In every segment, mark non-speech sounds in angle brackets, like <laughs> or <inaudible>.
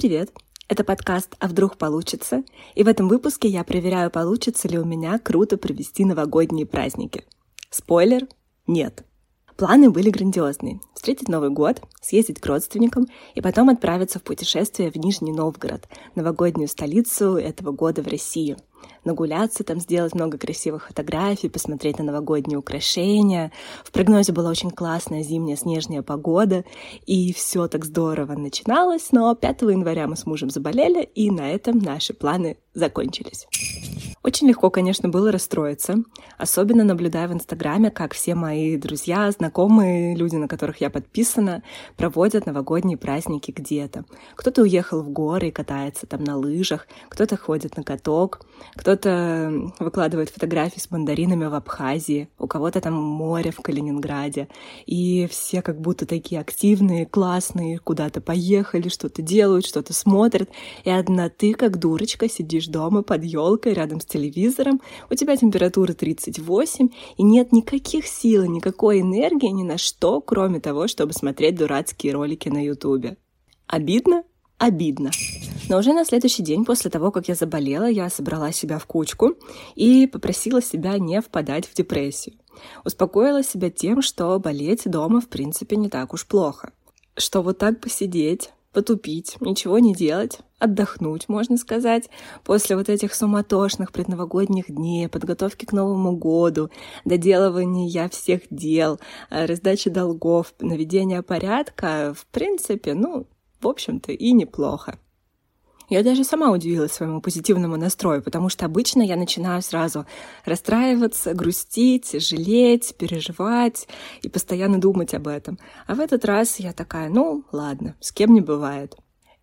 Привет! Это подкаст «А вдруг получится?» И в этом выпуске я проверяю, получится ли у меня круто провести новогодние праздники. Спойлер – нет. Планы были грандиозные. Встретить Новый год, съездить к родственникам и потом отправиться в путешествие в Нижний Новгород, новогоднюю столицу этого года в России. Нагуляться там, сделать много красивых фотографий, посмотреть на новогодние украшения. В прогнозе была очень классная зимняя снежная погода, и все так здорово начиналось, но 5 января мы с мужем заболели, и на этом наши планы закончились. Очень легко, конечно, было расстроиться, особенно наблюдая в Инстаграме, как все мои друзья, знакомые, люди, на которых я подписана, проводят новогодние праздники где-то. Кто-то уехал в горы и катается там на лыжах, кто-то ходит на каток, кто-то выкладывает фотографии с мандаринами в Абхазии, у кого-то там море в Калининграде. И все как будто такие активные, классные, куда-то поехали, что-то делают, что-то смотрят. И одна ты, как дурочка, сидишь дома под елкой рядом с телевизором, у тебя температура 38, и нет никаких сил, никакой энергии ни на что, кроме того, чтобы смотреть дурацкие ролики на Ютубе. Обидно? Обидно. Но уже на следующий день после того, как я заболела, я собрала себя в кучку и попросила себя не впадать в депрессию. Успокоила себя тем, что болеть дома в принципе не так уж плохо. Что вот так посидеть, потупить, ничего не делать, отдохнуть, можно сказать, после вот этих суматошных предновогодних дней, подготовки к Новому году, доделывания всех дел, э, раздачи долгов, наведения порядка, в принципе, ну, в общем-то, и неплохо. Я даже сама удивилась своему позитивному настрою, потому что обычно я начинаю сразу расстраиваться, грустить, жалеть, переживать и постоянно думать об этом. А в этот раз я такая, ну ладно, с кем не бывает.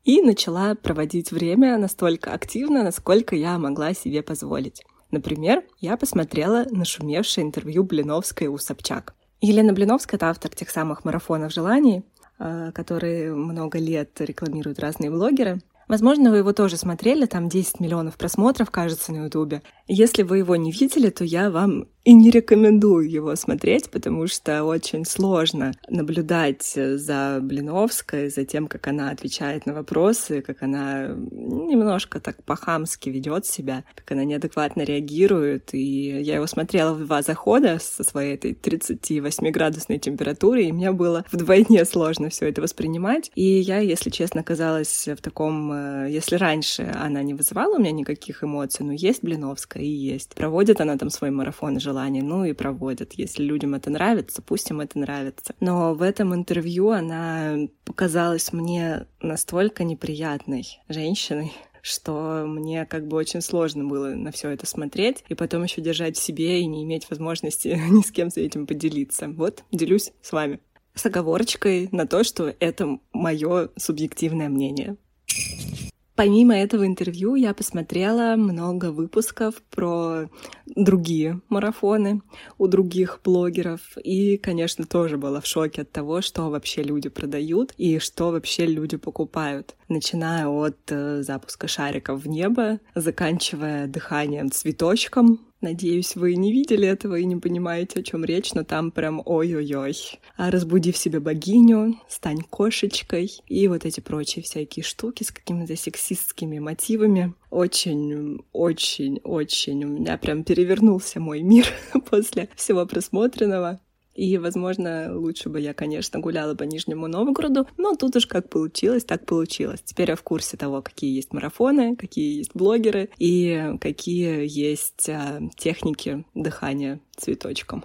И начала проводить время настолько активно, насколько я могла себе позволить. Например, я посмотрела нашумевшее интервью Блиновской у Собчак. Елена Блиновская — это автор тех самых марафонов желаний, э, которые много лет рекламируют разные блогеры. Возможно, вы его тоже смотрели, там 10 миллионов просмотров, кажется, на Ютубе. Если вы его не видели, то я вам и не рекомендую его смотреть, потому что очень сложно наблюдать за Блиновской, за тем, как она отвечает на вопросы, как она немножко так по-хамски ведет себя, как она неадекватно реагирует. И я его смотрела в два захода со своей этой 38-градусной температурой, и мне было вдвойне сложно все это воспринимать. И я, если честно, оказалась в таком... Э, если раньше она не вызывала у меня никаких эмоций, но есть Блиновская и есть. Проводит она там свой марафон и желание, ну и проводят. Если людям это нравится, пусть им это нравится. Но в этом интервью она показалась мне настолько неприятной женщиной, <laughs> что мне как бы очень сложно было на все это смотреть и потом еще держать в себе и не иметь возможности <laughs> ни с кем с этим поделиться. Вот, делюсь с вами. С оговорочкой на то, что это мое субъективное мнение. Помимо этого интервью я посмотрела много выпусков про другие марафоны у других блогеров и, конечно, тоже была в шоке от того, что вообще люди продают и что вообще люди покупают. Начиная от э, запуска шариков в небо, заканчивая дыханием цветочком, Надеюсь, вы не видели этого и не понимаете, о чем речь, но там прям ой-ой-ой. А разбуди в себе богиню, стань кошечкой и вот эти прочие всякие штуки с какими-то сексистскими мотивами. Очень, очень, очень у меня прям перевернулся мой мир <laughs> после всего просмотренного. И, возможно, лучше бы я, конечно, гуляла по Нижнему Новгороду, но тут уж как получилось, так получилось. Теперь я в курсе того, какие есть марафоны, какие есть блогеры и какие есть а, техники дыхания цветочком.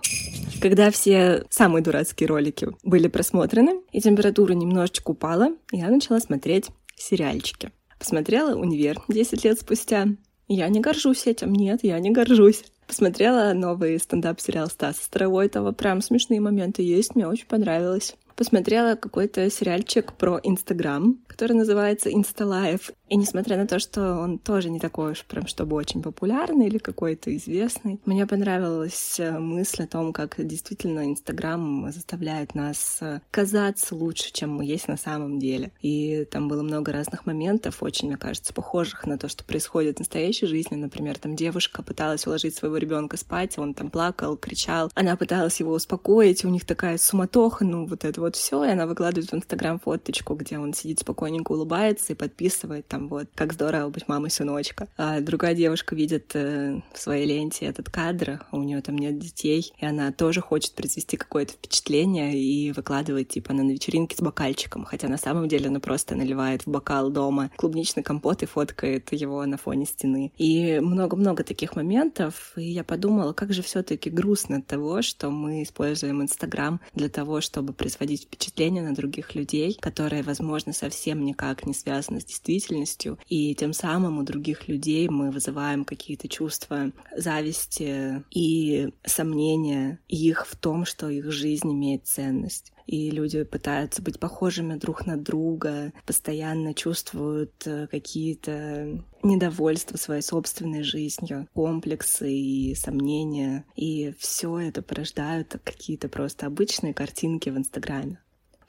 Когда все самые дурацкие ролики были просмотрены, и температура немножечко упала, я начала смотреть сериальчики. Посмотрела «Универ» 10 лет спустя. Я не горжусь этим, нет, я не горжусь. Посмотрела новый стендап-сериал Стаса Старовойтова. Прям смешные моменты есть, мне очень понравилось. Посмотрела какой-то сериальчик про Инстаграм, который называется Инсталайф. И несмотря на то, что он тоже не такой уж прям, чтобы очень популярный или какой-то известный, мне понравилась э, мысль о том, как действительно Инстаграм заставляет нас э, казаться лучше, чем мы есть на самом деле. И там было много разных моментов, очень, мне кажется, похожих на то, что происходит в настоящей жизни. Например, там девушка пыталась уложить своего ребенка спать, он там плакал, кричал. Она пыталась его успокоить, у них такая суматоха, ну вот это вот все, и она выкладывает в Инстаграм фоточку, где он сидит спокойненько, улыбается и подписывает там вот, как здорово быть мамой сыночка. А другая девушка видит э, в своей ленте этот кадр, у нее там нет детей, и она тоже хочет произвести какое-то впечатление и выкладывает, типа, она на вечеринке с бокальчиком, хотя на самом деле она просто наливает в бокал дома клубничный компот и фоткает его на фоне стены. И много-много таких моментов, и я подумала, как же все таки грустно от того, что мы используем Инстаграм для того, чтобы производить впечатление на других людей, которые, возможно, совсем никак не связаны с действительностью, и тем самым у других людей мы вызываем какие-то чувства зависти и сомнения их в том, что их жизнь имеет ценность и люди пытаются быть похожими друг на друга, постоянно чувствуют э, какие-то недовольства своей собственной жизнью, комплексы и сомнения. И все это порождают какие-то просто обычные картинки в Инстаграме.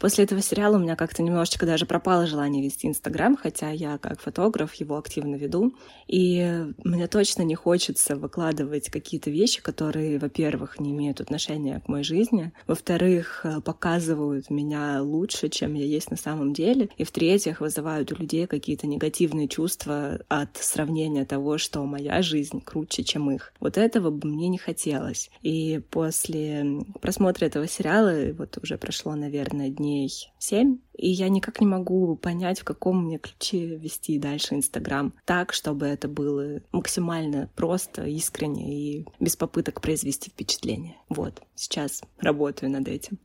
После этого сериала у меня как-то немножечко даже пропало желание вести Инстаграм, хотя я как фотограф его активно веду. И мне точно не хочется выкладывать какие-то вещи, которые, во-первых, не имеют отношения к моей жизни, во-вторых, показывают меня лучше, чем я есть на самом деле, и в-третьих, вызывают у людей какие-то негативные чувства от сравнения того, что моя жизнь круче, чем их. Вот этого бы мне не хотелось. И после просмотра этого сериала, вот уже прошло, наверное, дней дней семь, и я никак не могу понять, в каком мне ключе вести дальше Инстаграм так, чтобы это было максимально просто, искренне и без попыток произвести впечатление. Вот, сейчас работаю над этим.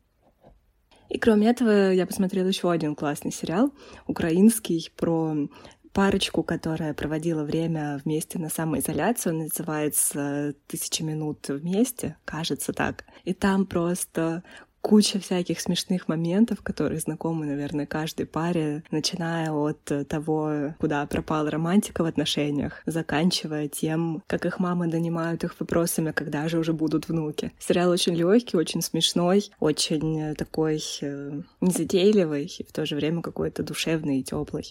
И кроме этого, я посмотрела еще один классный сериал, украинский, про парочку, которая проводила время вместе на самоизоляцию, называется «Тысяча минут вместе», кажется так. И там просто куча всяких смешных моментов, которые знакомы, наверное, каждой паре, начиная от того, куда пропала романтика в отношениях, заканчивая тем, как их мамы донимают их вопросами, когда же уже будут внуки. Сериал очень легкий, очень смешной, очень такой э, незатейливый и в то же время какой-то душевный и теплый.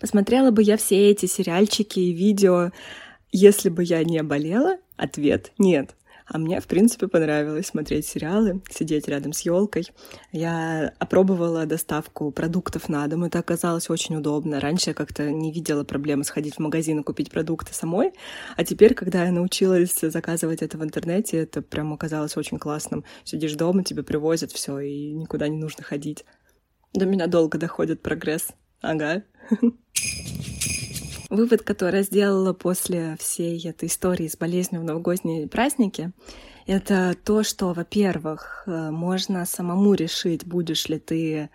Посмотрела бы я все эти сериальчики и видео, если бы я не болела? Ответ — нет. А мне, в принципе, понравилось смотреть сериалы, сидеть рядом с елкой. Я опробовала доставку продуктов на дом. Это оказалось очень удобно. Раньше я как-то не видела проблемы сходить в магазин и купить продукты самой. А теперь, когда я научилась заказывать это в интернете, это прям оказалось очень классным. Сидишь дома, тебе привозят все, и никуда не нужно ходить. До меня долго доходит прогресс. Ага. <laughs> Вывод, который я сделала после всей этой истории с болезнью в новогодние праздники, это то, что, во-первых, э, можно самому решить, будешь ли ты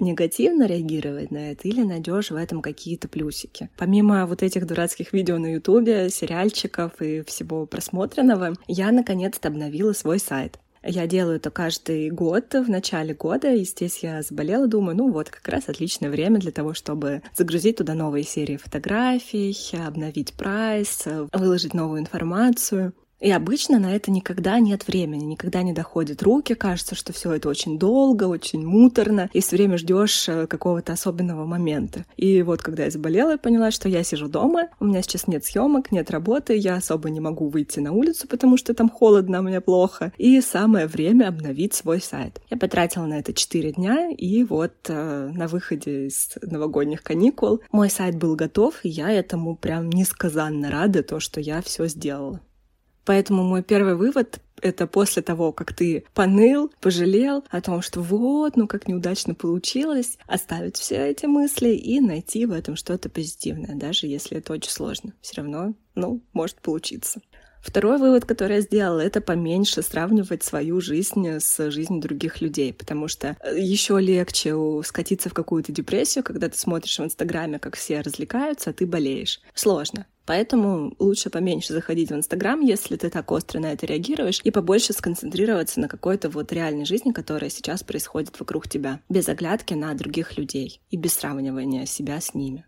негативно реагировать на это или найдешь в этом какие-то плюсики. Помимо вот этих дурацких видео на ютубе, сериальчиков и всего просмотренного, я наконец-то обновила свой сайт. Я делаю это каждый год, в начале года, и здесь я заболела, думаю, ну вот, как раз отличное время для того, чтобы загрузить туда новые серии фотографий, обновить прайс, выложить новую информацию. И обычно на это никогда нет времени, никогда не доходят руки, кажется, что все это очень долго, очень муторно, и все время ждешь э, какого-то особенного момента. И вот когда я заболела, я поняла, что я сижу дома, у меня сейчас нет съемок, нет работы, я особо не могу выйти на улицу, потому что там холодно, мне плохо, и самое время обновить свой сайт. Я потратила на это 4 дня, и вот э, на выходе из новогодних каникул мой сайт был готов, и я этому прям несказанно рада, то, что я все сделала. Поэтому мой первый вывод это после того, как ты поныл, пожалел о том, что вот, ну как неудачно получилось, оставить все эти мысли и найти в этом что-то позитивное, даже если это очень сложно. Все равно, ну, может получиться. Второй вывод, который я сделала, это поменьше сравнивать свою жизнь с жизнью других людей, потому что э, еще легче скатиться в какую-то депрессию, когда ты смотришь в Инстаграме, как все развлекаются, а ты болеешь. Сложно. Поэтому лучше поменьше заходить в Инстаграм, если ты так остро на это реагируешь, и побольше сконцентрироваться на какой-то вот реальной жизни, которая сейчас происходит вокруг тебя, без оглядки на других людей и без сравнивания себя с ними.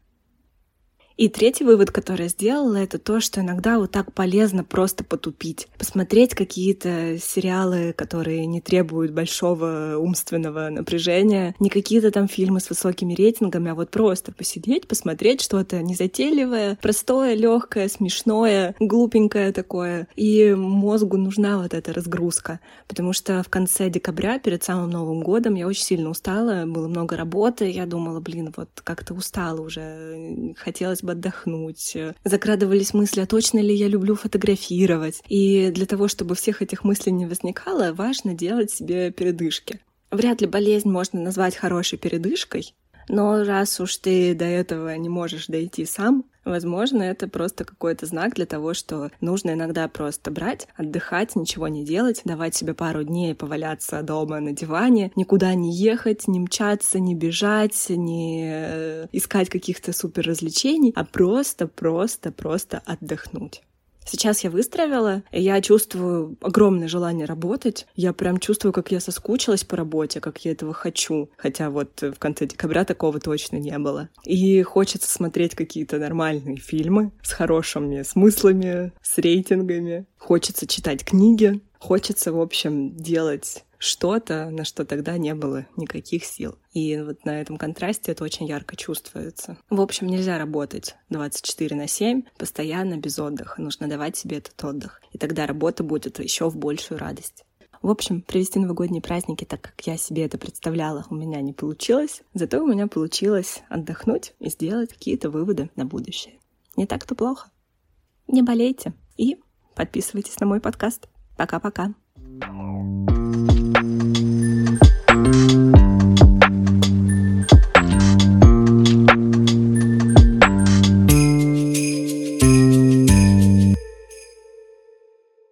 И третий вывод, который я сделала, это то, что иногда вот так полезно просто потупить. Посмотреть какие-то сериалы, которые не требуют большого умственного напряжения, не какие-то там фильмы с высокими рейтингами, а вот просто посидеть, посмотреть что-то незатейливое, простое, легкое, смешное, глупенькое такое. И мозгу нужна вот эта разгрузка, потому что в конце декабря, перед самым Новым годом, я очень сильно устала, было много работы, я думала, блин, вот как-то устала уже, хотелось бы отдохнуть. Закрадывались мысли, а точно ли я люблю фотографировать. И для того, чтобы всех этих мыслей не возникало, важно делать себе передышки. Вряд ли болезнь можно назвать хорошей передышкой, но раз уж ты до этого не можешь дойти сам, возможно, это просто какой-то знак для того, что нужно иногда просто брать, отдыхать, ничего не делать, давать себе пару дней поваляться дома на диване, никуда не ехать, не мчаться, не бежать, не э, искать каких-то супер развлечений, а просто, просто, просто отдохнуть. Сейчас я выстроила, и я чувствую огромное желание работать. Я прям чувствую, как я соскучилась по работе, как я этого хочу. Хотя вот в конце декабря такого точно не было. И хочется смотреть какие-то нормальные фильмы с хорошими смыслами, с рейтингами. Хочется читать книги. Хочется, в общем, делать что-то, на что тогда не было никаких сил. И вот на этом контрасте это очень ярко чувствуется. В общем, нельзя работать 24 на 7 постоянно без отдыха. Нужно давать себе этот отдых. И тогда работа будет еще в большую радость. В общем, провести новогодние праздники так, как я себе это представляла, у меня не получилось. Зато у меня получилось отдохнуть и сделать какие-то выводы на будущее. Не так-то плохо. Не болейте и подписывайтесь на мой подкаст. Пока-пока. thank you